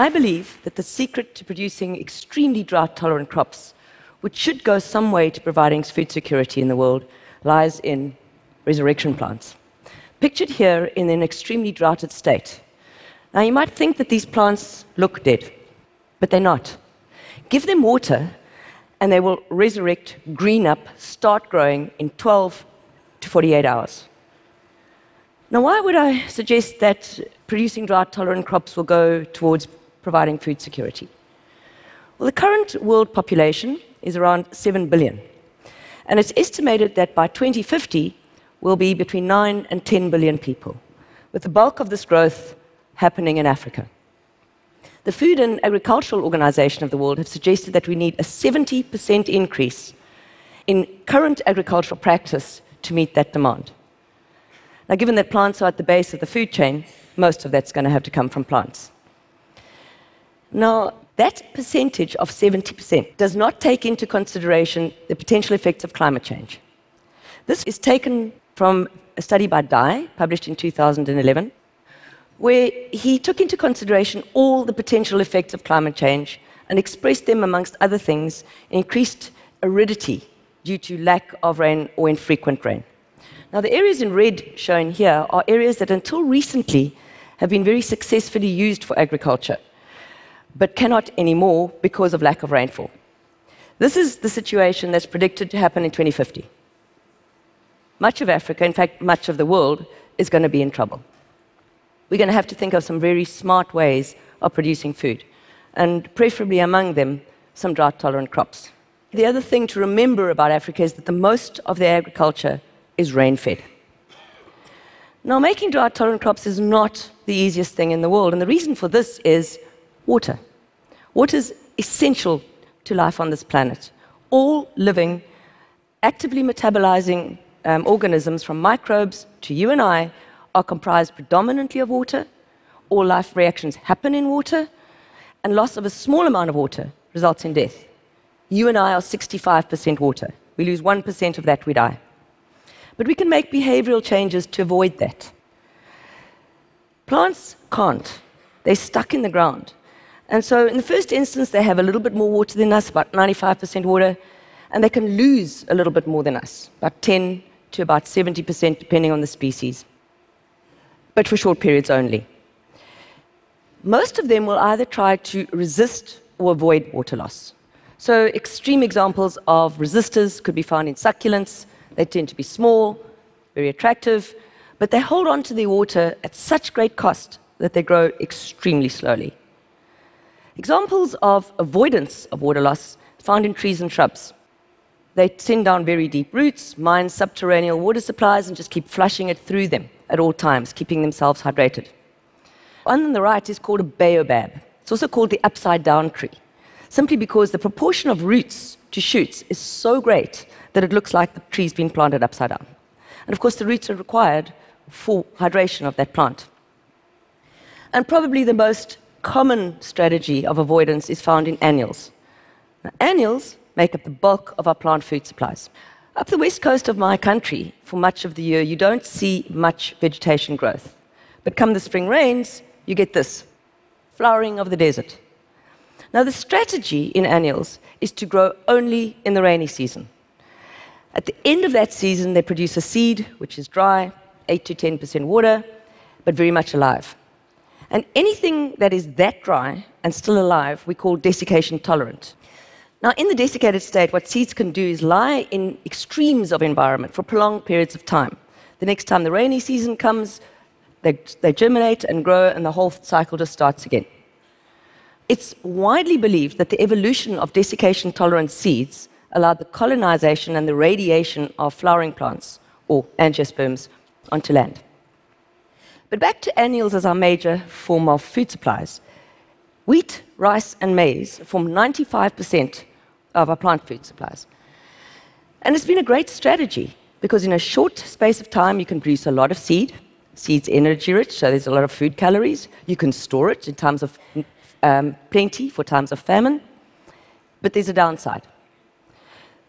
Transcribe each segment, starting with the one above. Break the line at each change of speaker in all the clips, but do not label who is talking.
I believe that the secret to producing extremely drought tolerant crops, which should go some way to providing food security in the world, lies in resurrection plants. Pictured here in an extremely droughted state. Now, you might think that these plants look dead, but they're not. Give them water, and they will resurrect, green up, start growing in 12 to 48 hours. Now, why would I suggest that producing drought tolerant crops will go towards providing food security? Well, the current world population is around 7 billion, and it's estimated that by 2050 we'll be between 9 and 10 billion people, with the bulk of this growth happening in Africa. The Food and Agricultural Organization of the World have suggested that we need a 70% increase in current agricultural practice to meet that demand. Now, given that plants are at the base of the food chain, most of that's going to have to come from plants. Now, that percentage of 70% does not take into consideration the potential effects of climate change. This is taken from a study by Dai, published in 2011, where he took into consideration all the potential effects of climate change and expressed them, amongst other things, increased aridity due to lack of rain or infrequent rain. Now, the areas in red shown here are areas that until recently have been very successfully used for agriculture, but cannot anymore because of lack of rainfall. This is the situation that's predicted to happen in 2050. Much of Africa, in fact, much of the world, is going to be in trouble we're going to have to think of some very smart ways of producing food, and preferably among them, some drought tolerant crops. The other thing to remember about Africa is that the most of their agriculture is rain fed. Now, making drought tolerant crops is not the easiest thing in the world, and the reason for this is water. Water is essential to life on this planet. All living, actively metabolizing um, organisms, from microbes to you and I, are comprised predominantly of water, all life reactions happen in water, and loss of a small amount of water results in death. You and I are 65% water. We lose 1% of that, we die. But we can make behavioral changes to avoid that. Plants can't. They're stuck in the ground. And so, in the first instance, they have a little bit more water than us, about 95% water, and they can lose a little bit more than us, about 10 to about 70%, depending on the species but for short periods only. Most of them will either try to resist or avoid water loss. So, extreme examples of resistors could be found in succulents. They tend to be small, very attractive, but they hold on to the water at such great cost that they grow extremely slowly. Examples of avoidance of water loss found in trees and shrubs. They send down very deep roots, mine subterranean water supplies, and just keep flushing it through them at all times, keeping themselves hydrated. One on the right is called a baobab. It's also called the upside down tree, simply because the proportion of roots to shoots is so great that it looks like the tree's been planted upside down. And of course, the roots are required for hydration of that plant. And probably the most common strategy of avoidance is found in annuals. Now, annuals make up the bulk of our plant food supplies. Up the west coast of my country, for much of the year, you don't see much vegetation growth. But come the spring rains, you get this flowering of the desert. Now, the strategy in annuals is to grow only in the rainy season. At the end of that season, they produce a seed which is dry, 8 to 10% water, but very much alive. And anything that is that dry and still alive, we call desiccation tolerant. Now, in the desiccated state, what seeds can do is lie in extremes of environment for prolonged periods of time. The next time the rainy season comes, they, they germinate and grow, and the whole cycle just starts again. It's widely believed that the evolution of desiccation tolerant seeds allowed the colonization and the radiation of flowering plants, or angiosperms, onto land. But back to annuals as our major form of food supplies. Wheat, rice, and maize form 95% of our plant food supplies. And it's been a great strategy because in a short space of time, you can produce a lot of seed. Seed's energy rich, so there's a lot of food calories. You can store it in times of um, plenty for times of famine. But there's a downside.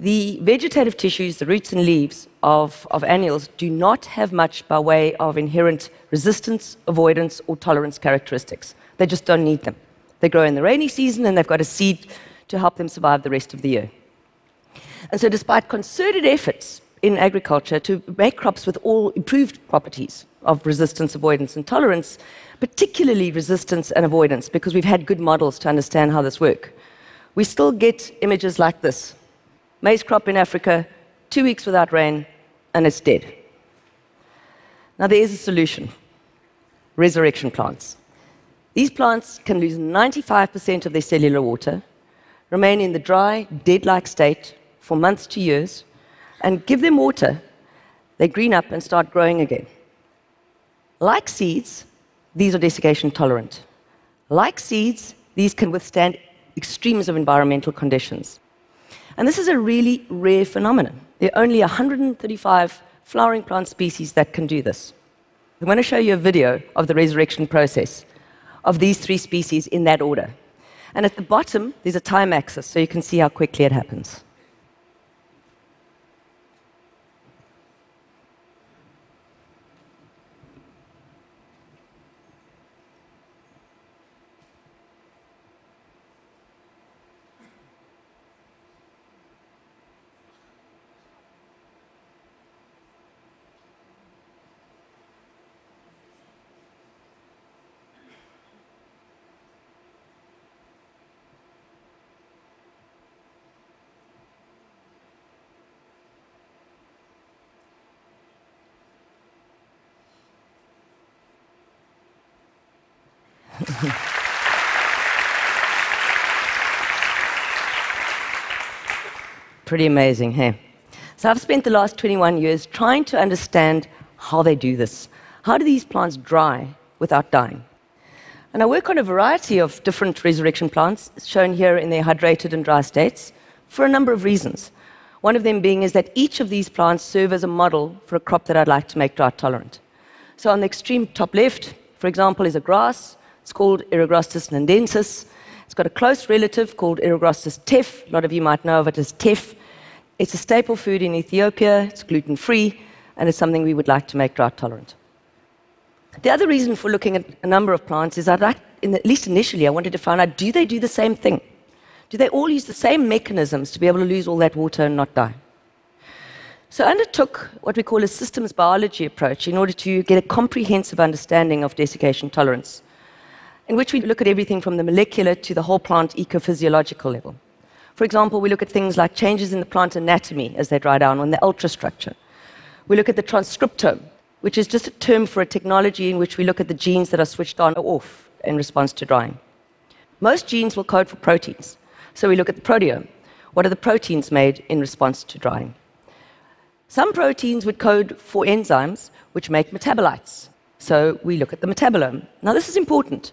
The vegetative tissues, the roots and leaves of, of annuals, do not have much by way of inherent resistance, avoidance, or tolerance characteristics. They just don't need them. They grow in the rainy season and they've got a seed to help them survive the rest of the year. And so, despite concerted efforts in agriculture to make crops with all improved properties of resistance, avoidance, and tolerance, particularly resistance and avoidance, because we've had good models to understand how this works, we still get images like this maize crop in Africa, two weeks without rain, and it's dead. Now, there is a solution resurrection plants. These plants can lose 95% of their cellular water, remain in the dry, dead like state for months to years, and give them water, they green up and start growing again. Like seeds, these are desiccation tolerant. Like seeds, these can withstand extremes of environmental conditions. And this is a really rare phenomenon. There are only 135 flowering plant species that can do this. I'm going to show you a video of the resurrection process of these three species in that order. And at the bottom, there's a time axis, so you can see how quickly it happens. Pretty amazing, hey? So I've spent the last 21 years trying to understand how they do this. How do these plants dry without dying? And I work on a variety of different resurrection plants, shown here in their hydrated and dry states, for a number of reasons. One of them being is that each of these plants serve as a model for a crop that I'd like to make drought tolerant. So on the extreme top left, for example, is a grass it's called Eragrostis nindensis. It's got a close relative called Eragrostis teff. A lot of you might know of it as teff. It's a staple food in Ethiopia. It's gluten free, and it's something we would like to make drought tolerant. The other reason for looking at a number of plants is I'd like, at least initially, I wanted to find out do they do the same thing? Do they all use the same mechanisms to be able to lose all that water and not die? So I undertook what we call a systems biology approach in order to get a comprehensive understanding of desiccation tolerance in which we look at everything from the molecular to the whole plant ecophysiological level. For example, we look at things like changes in the plant anatomy as they dry down on the ultrastructure. We look at the transcriptome, which is just a term for a technology in which we look at the genes that are switched on or off in response to drying. Most genes will code for proteins. So we look at the proteome. What are the proteins made in response to drying? Some proteins would code for enzymes which make metabolites. So we look at the metabolome. Now, this is important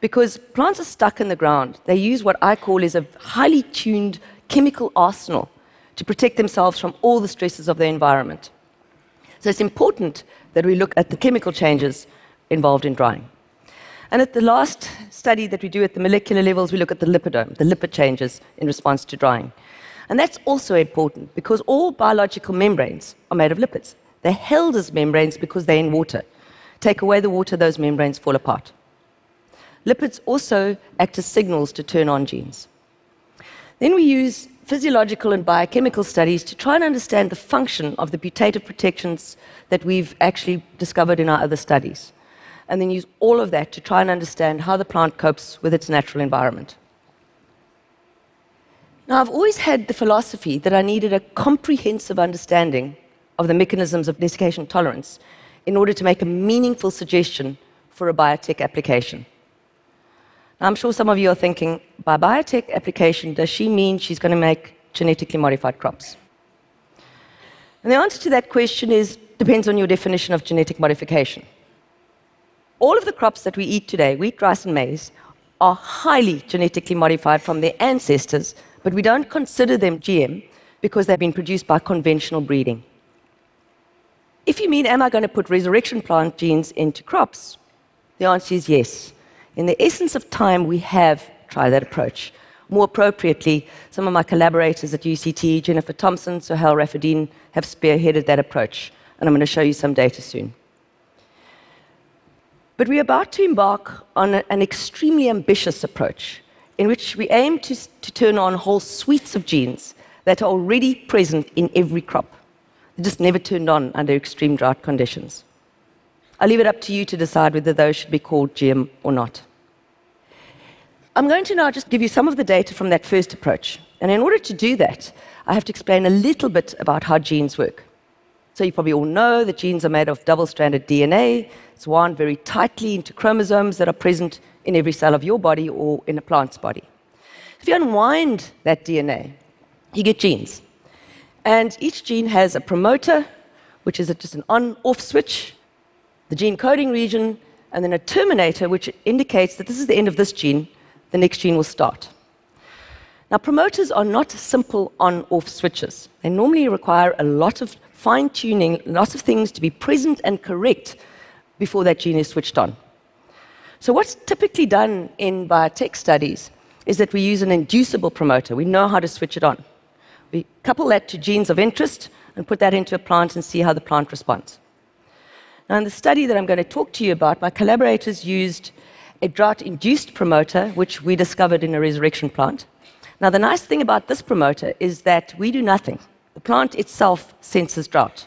because plants are stuck in the ground. They use what I call is a highly tuned chemical arsenal to protect themselves from all the stresses of their environment. So it's important that we look at the chemical changes involved in drying. And at the last study that we do at the molecular levels, we look at the lipidome, the lipid changes in response to drying. And that's also important because all biological membranes are made of lipids. They're held as membranes because they're in water. Take away the water, those membranes fall apart. Lipids also act as signals to turn on genes. Then we use physiological and biochemical studies to try and understand the function of the putative protections that we've actually discovered in our other studies. And then use all of that to try and understand how the plant copes with its natural environment. Now, I've always had the philosophy that I needed a comprehensive understanding of the mechanisms of desiccation tolerance in order to make a meaningful suggestion for a biotech application. Now, I'm sure some of you are thinking, by biotech application, does she mean she's going to make genetically modified crops? And the answer to that question is depends on your definition of genetic modification. All of the crops that we eat today, wheat, rice, and maize, are highly genetically modified from their ancestors, but we don't consider them GM because they've been produced by conventional breeding. If you mean, am I going to put resurrection plant genes into crops? The answer is yes. In the essence of time, we have tried that approach. More appropriately, some of my collaborators at UCT, Jennifer Thomson, Suhail Rafudeen, have spearheaded that approach. And I'm going to show you some data soon. But we're about to embark on an extremely ambitious approach in which we aim to, to turn on whole suites of genes that are already present in every crop. Just never turned on under extreme drought conditions. I'll leave it up to you to decide whether those should be called GM or not. I'm going to now just give you some of the data from that first approach. And in order to do that, I have to explain a little bit about how genes work. So, you probably all know that genes are made of double stranded DNA. It's wound very tightly into chromosomes that are present in every cell of your body or in a plant's body. If you unwind that DNA, you get genes. And each gene has a promoter, which is just an on off switch, the gene coding region, and then a terminator, which indicates that this is the end of this gene, the next gene will start. Now, promoters are not simple on off switches. They normally require a lot of fine tuning, lots of things to be present and correct before that gene is switched on. So, what's typically done in biotech studies is that we use an inducible promoter. We know how to switch it on. We couple that to genes of interest and put that into a plant and see how the plant responds. Now, in the study that I'm going to talk to you about, my collaborators used a drought induced promoter, which we discovered in a resurrection plant. Now, the nice thing about this promoter is that we do nothing. The plant itself senses drought.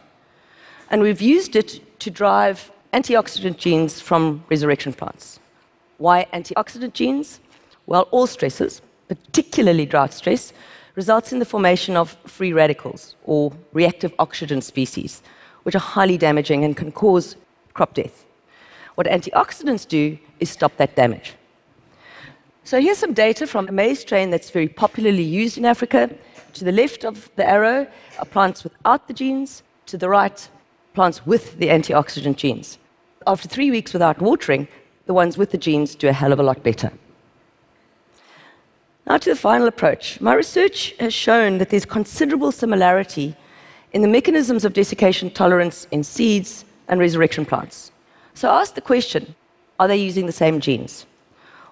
And we've used it to drive antioxidant genes from resurrection plants. Why antioxidant genes? Well, all stresses, particularly drought stress, results in the formation of free radicals or reactive oxygen species, which are highly damaging and can cause crop death. What antioxidants do is stop that damage. So here's some data from a maize strain that's very popularly used in Africa. To the left of the arrow are plants without the genes, to the right, plants with the antioxidant genes. After three weeks without watering, the ones with the genes do a hell of a lot better. Now to the final approach. My research has shown that there's considerable similarity in the mechanisms of desiccation tolerance in seeds and resurrection plants. So I asked the question are they using the same genes?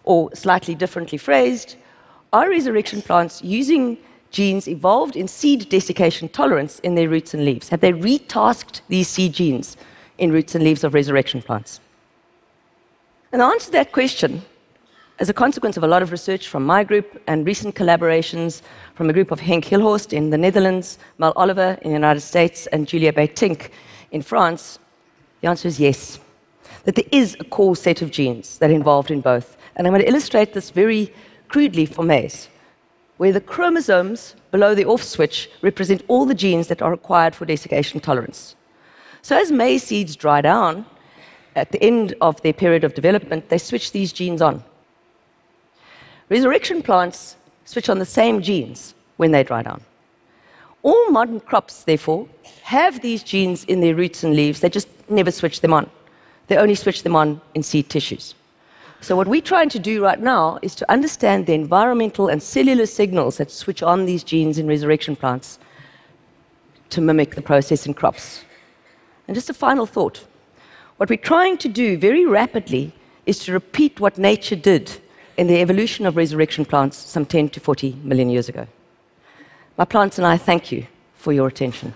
Or slightly differently phrased, are resurrection plants using genes evolved in seed desiccation tolerance in their roots and leaves? Have they retasked these seed genes in roots and leaves of resurrection plants? And the answer to that question, as a consequence of a lot of research from my group and recent collaborations from a group of Henk Hilhorst in the Netherlands, Mel Oliver in the United States, and Julia Buitink in France, the answer is yes. That there is a core set of genes that are involved in both. And I'm going to illustrate this very crudely for maize, where the chromosomes below the off switch represent all the genes that are required for desiccation tolerance. So as maize seeds dry down, at the end of their period of development, they switch these genes on. Resurrection plants switch on the same genes when they dry down. All modern crops, therefore, have these genes in their roots and leaves, they just never switch them on. They only switch them on in seed tissues. So, what we're trying to do right now is to understand the environmental and cellular signals that switch on these genes in resurrection plants to mimic the process in crops. And just a final thought what we're trying to do very rapidly is to repeat what nature did in the evolution of resurrection plants some 10 to 40 million years ago. My plants and I thank you for your attention.